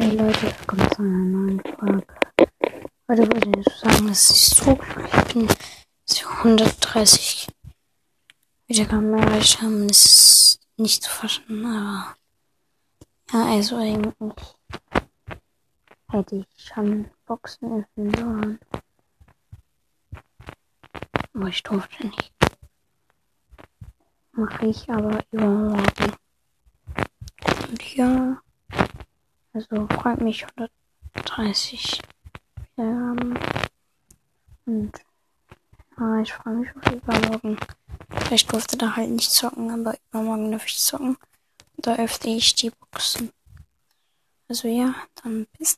Hi Leute, willkommen zu einer neuen Folge. Heute wollte ich sagen, dass ich so glücklich bin, dass wir 130 Wiedergaben erreicht haben. Das ist nicht zu fassen, aber ja, also eigentlich hätte ich schon Boxen öffnen sollen. Aber ich durfte nicht. Mache ich aber übermorgen. Und ja. Also freut mich 130 Wiedergaben. Und ja, ich freue mich auf übermorgen. Ich durfte da halt nicht zocken, aber übermorgen darf ich zocken. Da öffne ich die Boxen. Also ja, dann bis